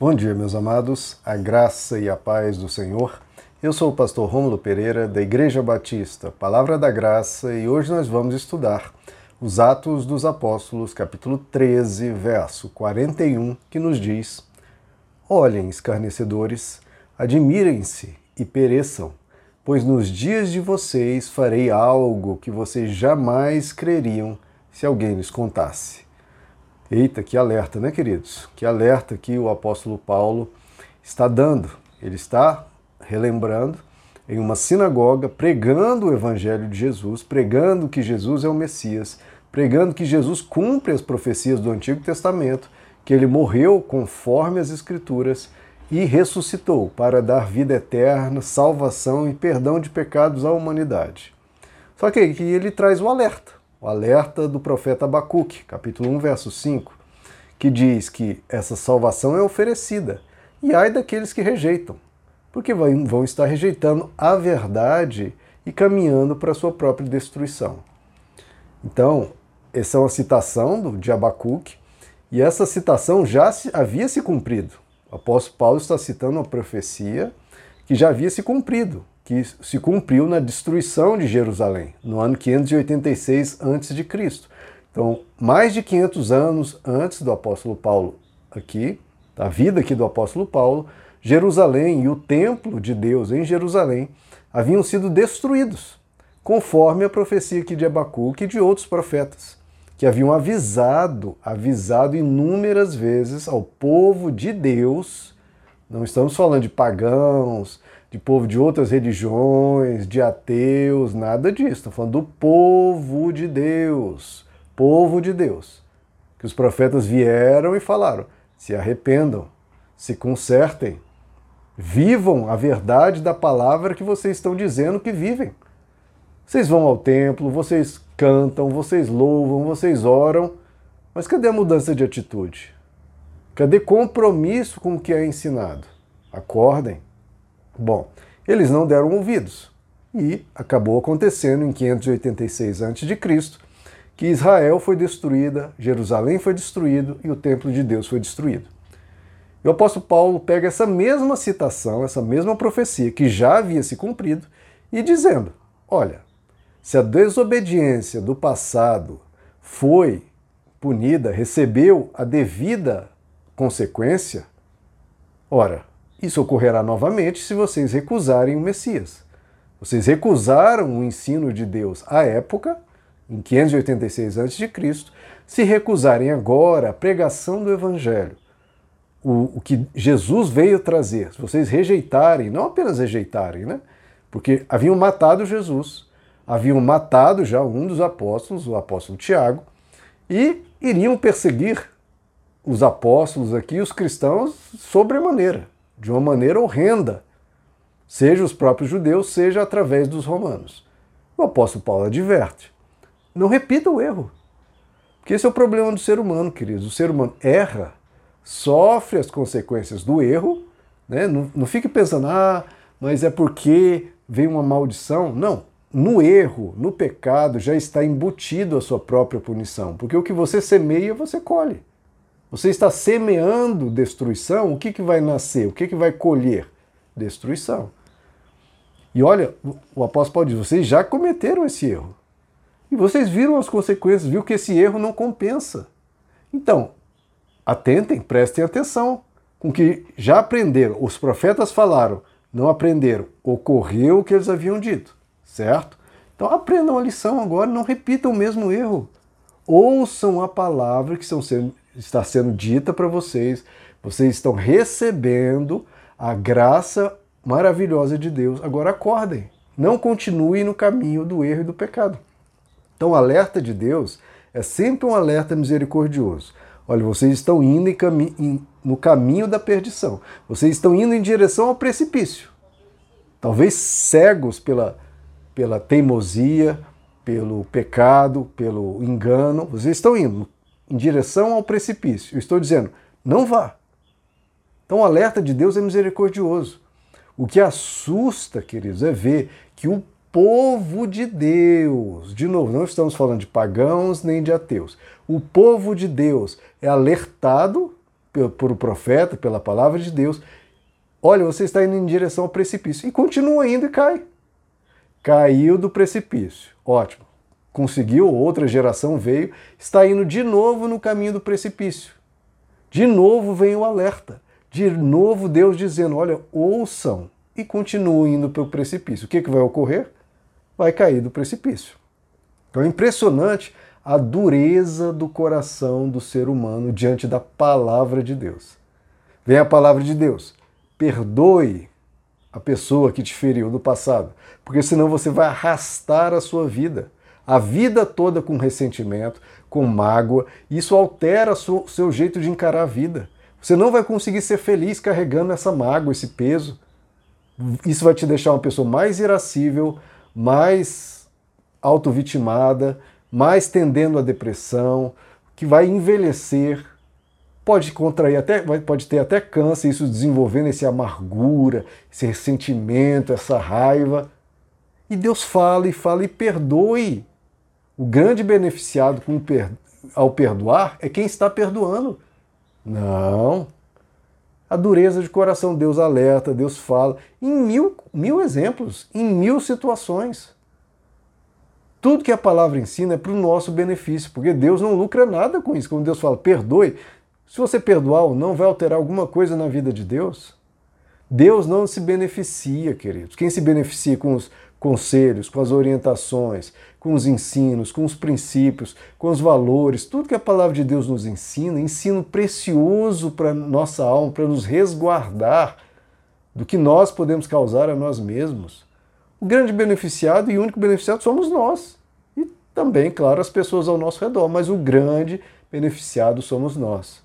Bom dia, meus amados, a graça e a paz do Senhor. Eu sou o pastor Rômulo Pereira, da Igreja Batista, Palavra da Graça, e hoje nós vamos estudar os Atos dos Apóstolos, capítulo 13, verso 41, que nos diz: Olhem, escarnecedores, admirem-se e pereçam, pois nos dias de vocês farei algo que vocês jamais creriam se alguém lhes contasse. Eita, que alerta, né, queridos? Que alerta que o apóstolo Paulo está dando. Ele está relembrando em uma sinagoga, pregando o evangelho de Jesus, pregando que Jesus é o Messias, pregando que Jesus cumpre as profecias do Antigo Testamento, que ele morreu conforme as Escrituras e ressuscitou para dar vida eterna, salvação e perdão de pecados à humanidade. Só que ele traz o alerta o alerta do profeta Abacuque, capítulo 1, verso 5, que diz que essa salvação é oferecida, e ai daqueles que rejeitam, porque vão estar rejeitando a verdade e caminhando para a sua própria destruição. Então, essa é uma citação de Abacuque, e essa citação já havia se cumprido. O apóstolo Paulo está citando uma profecia que já havia se cumprido que se cumpriu na destruição de Jerusalém, no ano 586 a.C. Então, mais de 500 anos antes do apóstolo Paulo aqui, da vida aqui do apóstolo Paulo, Jerusalém e o templo de Deus em Jerusalém haviam sido destruídos, conforme a profecia aqui de Abacuque e de outros profetas, que haviam avisado, avisado inúmeras vezes ao povo de Deus, não estamos falando de pagãos, de povo de outras religiões, de ateus, nada disso. Estão falando do povo de Deus. Povo de Deus. Que os profetas vieram e falaram: se arrependam, se consertem, vivam a verdade da palavra que vocês estão dizendo que vivem. Vocês vão ao templo, vocês cantam, vocês louvam, vocês oram, mas cadê a mudança de atitude? Cadê compromisso com o que é ensinado? Acordem. Bom, eles não deram ouvidos e acabou acontecendo em 586 a.C. que Israel foi destruída, Jerusalém foi destruído e o templo de Deus foi destruído. E o apóstolo Paulo pega essa mesma citação, essa mesma profecia que já havia se cumprido e dizendo: olha, se a desobediência do passado foi punida, recebeu a devida consequência, ora, isso ocorrerá novamente se vocês recusarem o Messias. Vocês recusaram o ensino de Deus à época, em 586 a.C., se recusarem agora a pregação do Evangelho, o, o, que Jesus veio trazer, se vocês rejeitarem, não apenas rejeitarem, né? Porque haviam matado Jesus, haviam matado já um dos apóstolos, o apóstolo Tiago, e iriam perseguir os apóstolos aqui, os cristãos, sobremaneira de uma maneira horrenda, seja os próprios judeus, seja através dos romanos. O apóstolo Paulo adverte: não repita o erro. Porque esse é o problema do ser humano, queridos. O ser humano erra, sofre as consequências do erro, né? não, não fique pensando, ah, mas é porque veio uma maldição. Não. No erro, no pecado, já está embutido a sua própria punição. Porque o que você semeia, você colhe. Você está semeando destruição, o que, que vai nascer? O que, que vai colher? Destruição. E olha, o apóstolo Paulo diz: vocês já cometeram esse erro. E vocês viram as consequências, viu que esse erro não compensa. Então, atentem, prestem atenção com que já aprenderam. Os profetas falaram, não aprenderam. Ocorreu o que eles haviam dito, certo? Então aprendam a lição agora, não repitam o mesmo erro. Ouçam a palavra que estão sendo, está sendo dita para vocês. Vocês estão recebendo a graça maravilhosa de Deus. Agora acordem. Não continuem no caminho do erro e do pecado. Então, o alerta de Deus é sempre um alerta misericordioso. Olha, vocês estão indo cami em, no caminho da perdição. Vocês estão indo em direção ao precipício. Talvez cegos pela, pela teimosia, pelo pecado, pelo engano. Vocês estão indo em direção ao precipício. Eu estou dizendo, não vá. Então o alerta de Deus é misericordioso. O que assusta, queridos, é ver que o povo de Deus, de novo, não estamos falando de pagãos nem de ateus, o povo de Deus é alertado por o profeta, pela palavra de Deus, olha, você está indo em direção ao precipício. E continua indo e cai. Caiu do precipício. Ótimo. Conseguiu, outra geração veio, está indo de novo no caminho do precipício. De novo vem o alerta. De novo Deus dizendo: olha, ouçam e continuem indo para o precipício. O que, que vai ocorrer? Vai cair do precipício. Então é impressionante a dureza do coração do ser humano diante da palavra de Deus. Vem a palavra de Deus. Perdoe a pessoa que te feriu no passado, porque senão você vai arrastar a sua vida, a vida toda com ressentimento, com mágoa, isso altera o seu jeito de encarar a vida. Você não vai conseguir ser feliz carregando essa mágoa, esse peso. Isso vai te deixar uma pessoa mais irascível, mais autovitimada, mais tendendo à depressão, que vai envelhecer, pode contrair até, pode ter até câncer, isso desenvolvendo esse amargura, esse ressentimento, essa raiva. E Deus fala e fala e perdoe. O grande beneficiado per... ao perdoar é quem está perdoando. Não. A dureza de coração, Deus alerta, Deus fala, em mil, mil exemplos, em mil situações. Tudo que a palavra ensina é para o nosso benefício, porque Deus não lucra nada com isso. Quando Deus fala perdoe, se você perdoar ou não, vai alterar alguma coisa na vida de Deus? Deus não se beneficia, queridos. Quem se beneficia com os conselhos, com as orientações, com os ensinos, com os princípios, com os valores, tudo que a palavra de Deus nos ensina, ensino precioso para nossa alma, para nos resguardar do que nós podemos causar a nós mesmos. O grande beneficiado e único beneficiado somos nós. E também, claro, as pessoas ao nosso redor, mas o grande beneficiado somos nós.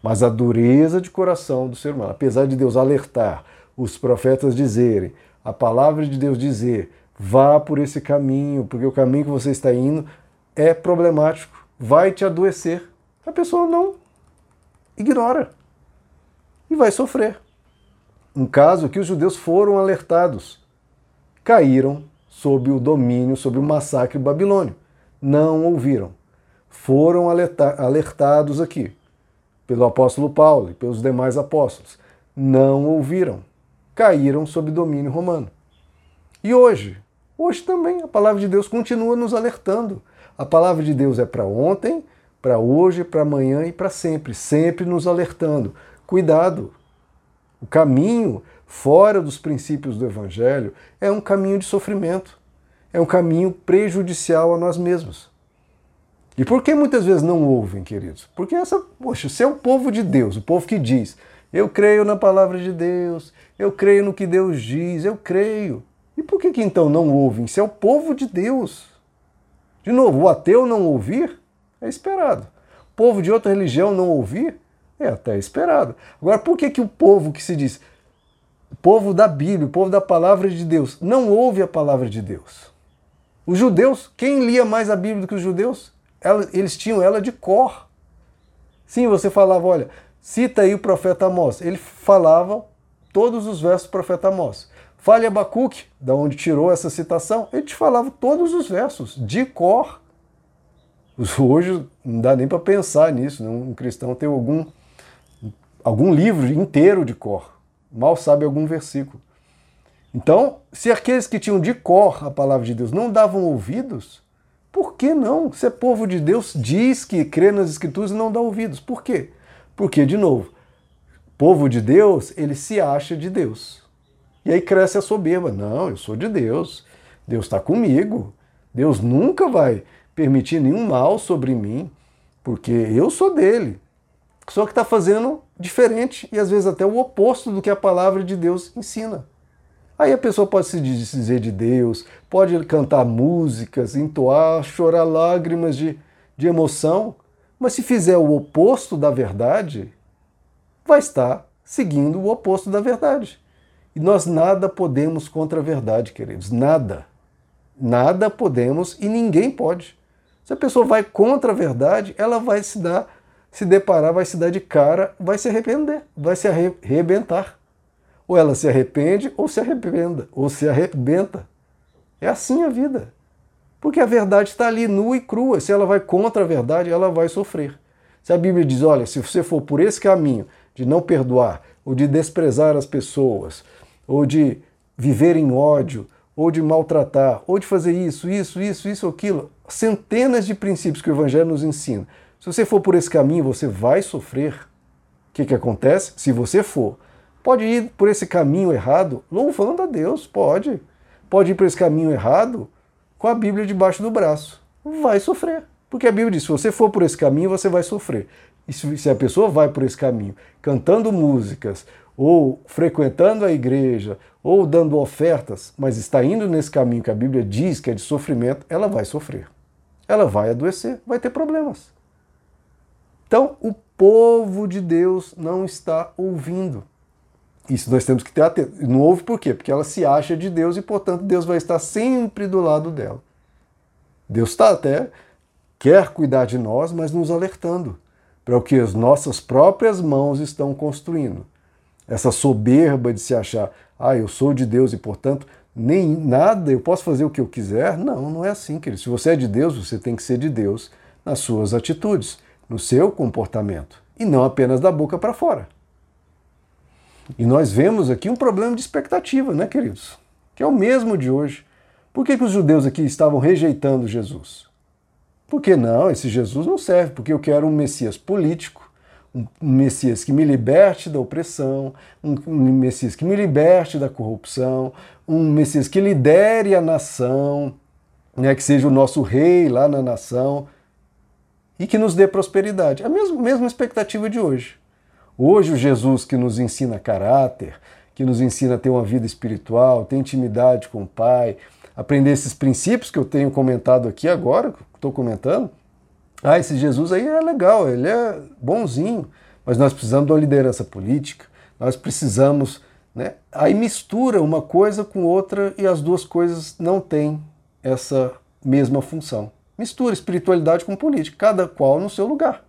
Mas a dureza de coração do ser humano, apesar de Deus alertar, os profetas dizerem, a palavra de Deus dizer, vá por esse caminho, porque o caminho que você está indo é problemático, vai te adoecer. A pessoa não ignora e vai sofrer. Um caso que os judeus foram alertados caíram sob o domínio, sob o massacre babilônio. Não ouviram. Foram alertados aqui pelo apóstolo Paulo e pelos demais apóstolos. Não ouviram. Caíram sob domínio romano. E hoje? Hoje também a palavra de Deus continua nos alertando. A palavra de Deus é para ontem, para hoje, para amanhã e para sempre, sempre nos alertando. Cuidado! O caminho fora dos princípios do Evangelho, é um caminho de sofrimento, é um caminho prejudicial a nós mesmos. E por que muitas vezes não ouvem, queridos? Porque essa, poxa, se é o povo de Deus, o povo que diz, eu creio na palavra de Deus, eu creio no que Deus diz, eu creio. E por que, que então não ouvem? Se é o povo de Deus. De novo, o ateu não ouvir é esperado. O povo de outra religião não ouvir é até esperado. Agora, por que, que o povo que se diz o povo da Bíblia, o povo da palavra de Deus, não ouve a palavra de Deus. Os judeus, quem lia mais a Bíblia do que os judeus? eles tinham ela de cor. Sim, você falava, olha, cita aí o profeta Amós. Ele falava todos os versos do profeta Amós. Fale Abacuque, da onde tirou essa citação, ele te falava todos os versos, de cor. Hoje não dá nem para pensar nisso, né? um cristão tem algum, algum livro inteiro de cor mal sabe algum versículo. Então, se aqueles que tinham de cor a palavra de Deus não davam ouvidos, por que não? Se é povo de Deus, diz que crê nas Escrituras e não dá ouvidos. Por quê? Porque, de novo, povo de Deus, ele se acha de Deus. E aí cresce a soberba. Não, eu sou de Deus. Deus está comigo. Deus nunca vai permitir nenhum mal sobre mim, porque eu sou dele. Só que está fazendo diferente e às vezes até o oposto do que a palavra de Deus ensina. Aí a pessoa pode se dizer de Deus, pode cantar músicas, entoar, chorar lágrimas de, de emoção, mas se fizer o oposto da verdade, vai estar seguindo o oposto da verdade. E nós nada podemos contra a verdade, queridos, nada. Nada podemos e ninguém pode. Se a pessoa vai contra a verdade, ela vai se dar se deparar, vai se dar de cara, vai se arrepender, vai se arrebentar. Ou ela se arrepende ou se arrependa, ou se arrebenta. É assim a vida. Porque a verdade está ali nua e crua. Se ela vai contra a verdade, ela vai sofrer. Se a Bíblia diz, olha, se você for por esse caminho de não perdoar, ou de desprezar as pessoas, ou de viver em ódio, ou de maltratar, ou de fazer isso, isso, isso, isso, aquilo, centenas de princípios que o Evangelho nos ensina. Se você for por esse caminho, você vai sofrer. O que, que acontece? Se você for, pode ir por esse caminho errado louvando a Deus, pode. Pode ir por esse caminho errado com a Bíblia debaixo do braço. Vai sofrer. Porque a Bíblia diz: se você for por esse caminho, você vai sofrer. E se a pessoa vai por esse caminho, cantando músicas, ou frequentando a igreja, ou dando ofertas, mas está indo nesse caminho que a Bíblia diz que é de sofrimento, ela vai sofrer. Ela vai adoecer, vai ter problemas. Então, o povo de Deus não está ouvindo. Isso nós temos que ter atento. Não ouve por quê? Porque ela se acha de Deus e, portanto, Deus vai estar sempre do lado dela. Deus está até, quer cuidar de nós, mas nos alertando para o que as nossas próprias mãos estão construindo. Essa soberba de se achar, ah, eu sou de Deus e, portanto, nem nada, eu posso fazer o que eu quiser. Não, não é assim, querido. Se você é de Deus, você tem que ser de Deus nas suas atitudes, no seu comportamento, e não apenas da boca para fora. E nós vemos aqui um problema de expectativa, né, queridos? Que é o mesmo de hoje. Por que, que os judeus aqui estavam rejeitando Jesus? Porque não, esse Jesus não serve, porque eu quero um Messias político, um Messias que me liberte da opressão, um, Messias que me liberte da corrupção, um Messias que lidere a nação, né, que seja o nosso rei lá na nação e que nos dê prosperidade. A mesma, mesma expectativa de hoje. Hoje, o Jesus que nos ensina caráter, que nos ensina a ter uma vida espiritual, ter intimidade com o Pai, aprender esses princípios que eu tenho comentado aqui agora, estou comentando. Ah, esse Jesus aí é legal, ele é bonzinho, mas nós precisamos de uma liderança política, nós precisamos. Né? Aí mistura uma coisa com outra e as duas coisas não têm essa mesma função. Mistura espiritualidade com política, cada qual no seu lugar.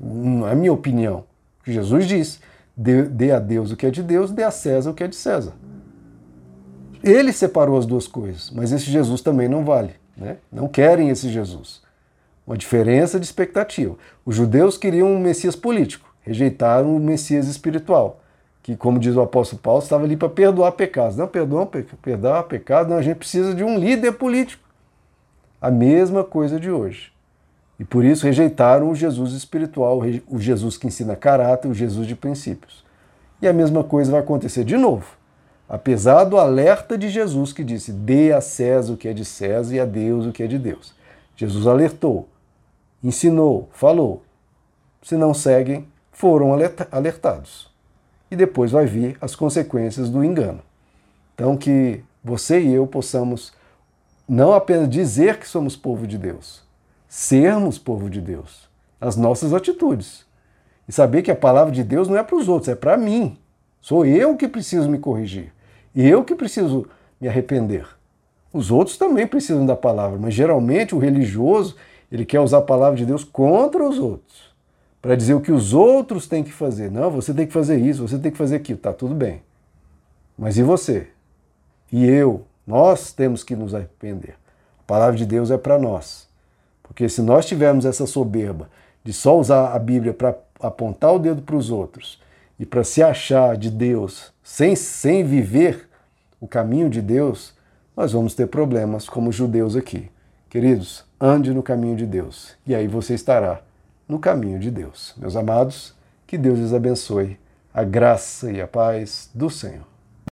Não é minha opinião. Jesus diz: dê, dê a Deus o que é de Deus, dê a César o que é de César. Ele separou as duas coisas, mas esse Jesus também não vale. Né? Não querem esse Jesus. Uma diferença de expectativa. Os judeus queriam um Messias político, rejeitaram o Messias espiritual, que, como diz o apóstolo Paulo, estava ali para perdoar pecados. Não, perdoar, perdoar pecados, não, a gente precisa de um líder político. A mesma coisa de hoje. E por isso rejeitaram o Jesus espiritual, o Jesus que ensina caráter, o Jesus de princípios. E a mesma coisa vai acontecer de novo. Apesar do alerta de Jesus que disse: dê a César o que é de César e a Deus o que é de Deus. Jesus alertou, ensinou, falou. Se não seguem, foram alertados. E depois vai vir as consequências do engano. Então, que você e eu possamos não apenas dizer que somos povo de Deus, sermos povo de Deus, nas nossas atitudes. E saber que a palavra de Deus não é para os outros, é para mim. Sou eu que preciso me corrigir. E eu que preciso me arrepender. Os outros também precisam da palavra, mas geralmente o religioso, ele quer usar a palavra de Deus contra os outros, para dizer o que os outros têm que fazer. Não, você tem que fazer isso, você tem que fazer aquilo, tá tudo bem. Mas e você? E eu? Nós temos que nos arrepender. A palavra de Deus é para nós. Porque se nós tivermos essa soberba de só usar a Bíblia para apontar o dedo para os outros e para se achar de Deus sem, sem viver o caminho de Deus, nós vamos ter problemas como judeus aqui. Queridos, ande no caminho de Deus e aí você estará no caminho de Deus. Meus amados, que Deus lhes abençoe, a graça e a paz do Senhor.